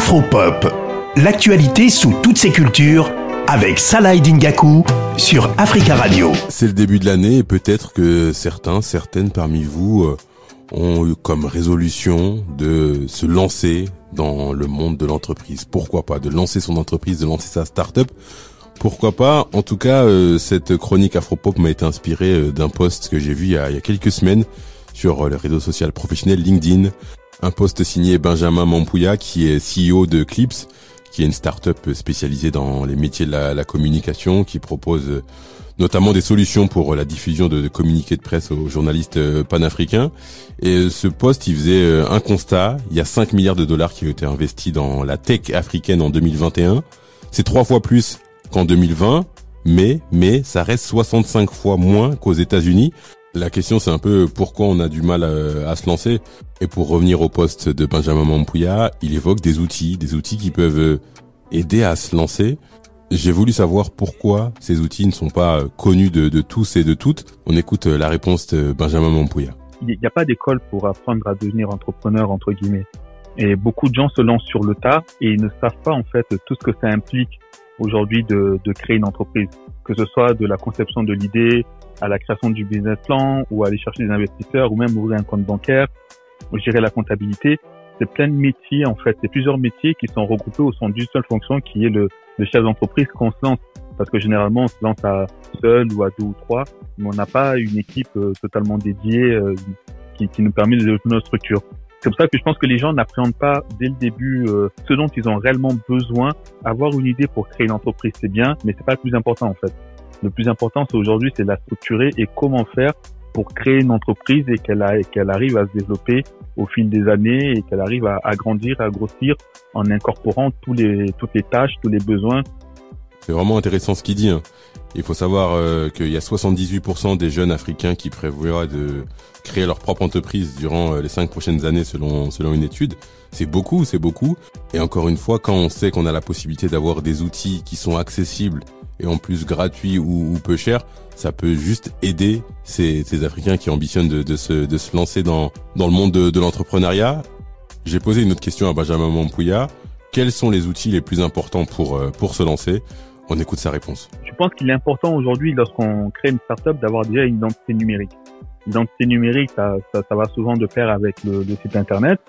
Afropop, l'actualité sous toutes ses cultures avec Salah Dingaku sur Africa Radio. C'est le début de l'année et peut-être que certains, certaines parmi vous euh, ont eu comme résolution de se lancer dans le monde de l'entreprise. Pourquoi pas de lancer son entreprise, de lancer sa start-up pourquoi pas En tout cas, euh, cette chronique Afropop m'a été inspirée euh, d'un post que j'ai vu il y, a, quelques semaines sur le réseau social professionnel LinkedIn. Un post signé Benjamin Mampouya, qui est CEO de Clips, qui est une start-up spécialisée dans les métiers de la, communication, qui propose euh, notamment des solutions pour la diffusion de, communiqués de presse aux journalistes euh, panafricains. Et euh, ce poste, il faisait un constat. Il y a 5 milliards de dollars qui ont été investis dans la tech africaine en 2021. C'est trois fois plus qu'en 2020, mais, mais ça reste 65 fois moins qu'aux États-Unis. La question, c'est un peu pourquoi on a du mal à, se lancer. Et pour revenir au poste de Benjamin Mampouya, il évoque des outils, des outils qui peuvent aider à se lancer. J'ai voulu savoir pourquoi ces outils ne sont pas connus de, tous et de toutes. On écoute la réponse de Benjamin Mampouya. Il n'y a pas d'école pour apprendre à devenir entrepreneur, entre guillemets. Et beaucoup de gens se lancent sur le tas et ils ne savent pas, en fait, tout ce que ça implique aujourd'hui de, de créer une entreprise. Que ce soit de la conception de l'idée, à la création du business plan ou aller chercher des investisseurs ou même ouvrir un compte bancaire ou gérer la comptabilité. C'est plein de métiers en fait. C'est plusieurs métiers qui sont regroupés au sein d'une seule fonction qui est le, le chef d'entreprise qu'on se lance. Parce que généralement on se lance à seul ou à deux ou trois, mais on n'a pas une équipe euh, totalement dédiée euh, qui, qui, nous permet de développer notre structure. C'est pour ça que je pense que les gens n'appréhendent pas dès le début euh, ce dont ils ont réellement besoin. Avoir une idée pour créer une entreprise, c'est bien, mais c'est pas le plus important en fait. Le plus important, c'est aujourd'hui, c'est la structurer et comment faire pour créer une entreprise et qu'elle qu'elle arrive à se développer au fil des années et qu'elle arrive à, à, grandir, à grossir en incorporant tous les, toutes les tâches, tous les besoins. C'est vraiment intéressant ce qu'il dit. Hein. Il faut savoir euh, qu'il y a 78% des jeunes africains qui prévoient de créer leur propre entreprise durant euh, les cinq prochaines années selon selon une étude. C'est beaucoup, c'est beaucoup. Et encore une fois, quand on sait qu'on a la possibilité d'avoir des outils qui sont accessibles et en plus gratuit ou, peu cher, ça peut juste aider ces, Africains qui ambitionnent de, se, de se lancer dans, dans le monde de, de l'entrepreneuriat. J'ai posé une autre question à Benjamin Mampouya. Quels sont les outils les plus importants pour, euh, pour se lancer? On écoute sa réponse. Je pense qu'il est important aujourd'hui, lorsqu'on crée une startup, d'avoir déjà une identité numérique. L'identité numérique, ça, ça, ça, va souvent de pair avec le, le site Internet.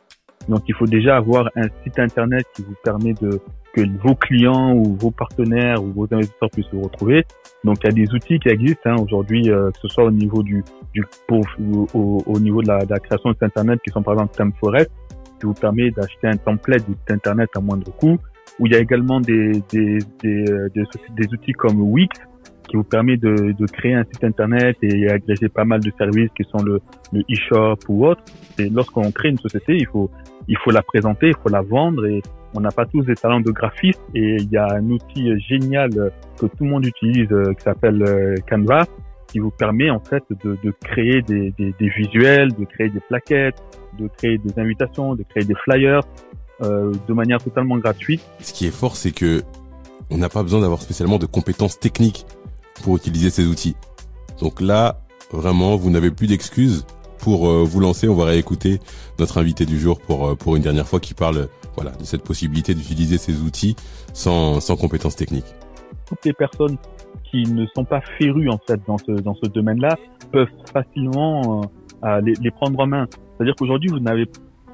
Donc, il faut déjà avoir un site Internet qui vous permet de que vos clients ou vos partenaires ou vos investisseurs puissent se retrouver. Donc il y a des outils qui existent hein, aujourd'hui, euh, que ce soit au niveau du, du au, au, niveau de la, de la, création de site internet, qui sont par exemple TempForest, qui vous permet d'acheter un template du site internet à moindre coût. Ou il y a également des, des, des, euh, des, outils comme Wix, qui vous permet de, de, créer un site internet et agréger pas mal de services qui sont le, le e-shop ou autre. Et lorsqu'on crée une société, il faut il faut la présenter, il faut la vendre et on n'a pas tous des talents de graphiste et il y a un outil génial que tout le monde utilise euh, qui s'appelle euh, Canva qui vous permet en fait de, de créer des, des, des, visuels, de créer des plaquettes, de créer des invitations, de créer des flyers euh, de manière totalement gratuite. Ce qui est fort, c'est que on n'a pas besoin d'avoir spécialement de compétences techniques pour utiliser ces outils. Donc là, vraiment, vous n'avez plus d'excuses pour euh, vous lancer. On va réécouter notre invité du jour pour pour une dernière fois qui parle voilà, de cette possibilité d'utiliser ces outils sans, sans compétences techniques. Toutes les personnes qui ne sont pas férues en fait dans ce, dans ce domaine-là peuvent facilement euh, les, les, prendre en main. C'est-à-dire qu'aujourd'hui, vous n'avez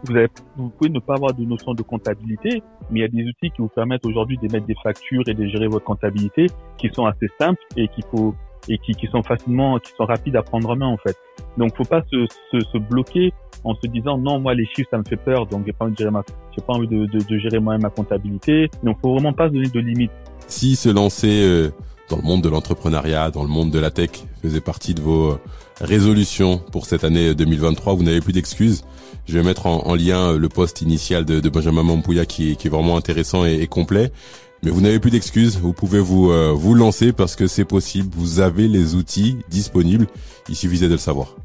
vous, avez, vous pouvez ne pas avoir de notion de comptabilité, mais il y a des outils qui vous permettent aujourd'hui d'émettre des factures et de gérer votre comptabilité qui sont assez simples et qu'il faut et qui, qui sont facilement, qui sont rapides à prendre en main en fait. Donc, faut pas se, se, se bloquer en se disant non, moi les chiffres ça me fait peur, donc j'ai pas envie de gérer ma, j'ai pas envie de, de, de gérer moi-même ma comptabilité. Donc, faut vraiment pas se donner de limites. Si se lancer euh, dans le monde de l'entrepreneuriat, dans le monde de la tech, faisait partie de vos euh, résolutions pour cette année 2023, vous n'avez plus d'excuses. Je vais mettre en, en, lien euh, le post initial de, Benjamin Mampouya qui est, vraiment intéressant et, et complet. Mais vous n'avez plus d'excuses, vous pouvez vous vous lancer parce que c'est possible, vous avez les outils disponibles, il suffisait de le savoir.